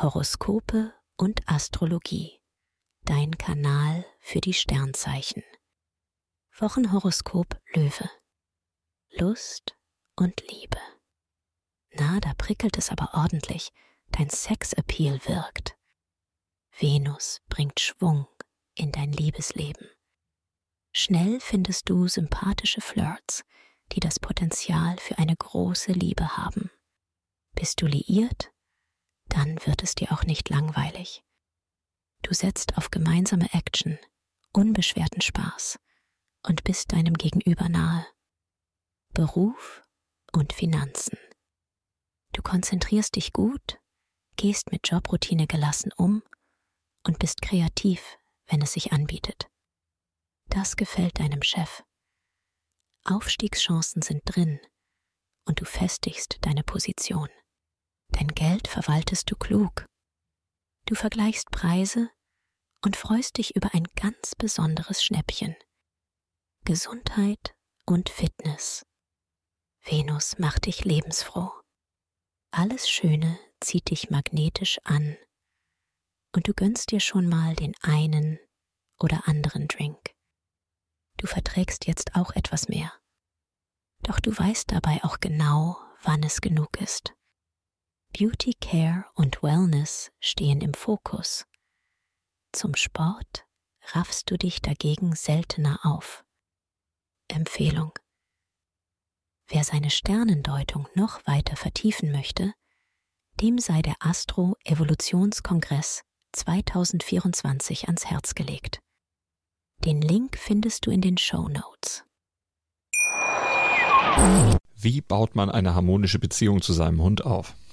Horoskope und Astrologie. Dein Kanal für die Sternzeichen. Wochenhoroskop Löwe. Lust und Liebe. Na, da prickelt es aber ordentlich. Dein Sexappeal wirkt. Venus bringt Schwung in dein Liebesleben. Schnell findest du sympathische Flirts, die das Potenzial für eine große Liebe haben. Bist du liiert? Dann wird es dir auch nicht langweilig. Du setzt auf gemeinsame Action, unbeschwerten Spaß und bist deinem Gegenüber nahe. Beruf und Finanzen. Du konzentrierst dich gut, gehst mit Jobroutine gelassen um und bist kreativ, wenn es sich anbietet. Das gefällt deinem Chef. Aufstiegschancen sind drin und du festigst deine Position. Dein Geld verwaltest du klug. Du vergleichst Preise und freust dich über ein ganz besonderes Schnäppchen. Gesundheit und Fitness. Venus macht dich lebensfroh. Alles Schöne zieht dich magnetisch an und du gönnst dir schon mal den einen oder anderen Drink. Du verträgst jetzt auch etwas mehr. Doch du weißt dabei auch genau, wann es genug ist. Beauty Care und Wellness stehen im Fokus. Zum Sport raffst du dich dagegen seltener auf. Empfehlung. Wer seine Sternendeutung noch weiter vertiefen möchte, dem sei der Astro Evolutionskongress 2024 ans Herz gelegt. Den Link findest du in den Show Notes. Wie baut man eine harmonische Beziehung zu seinem Hund auf?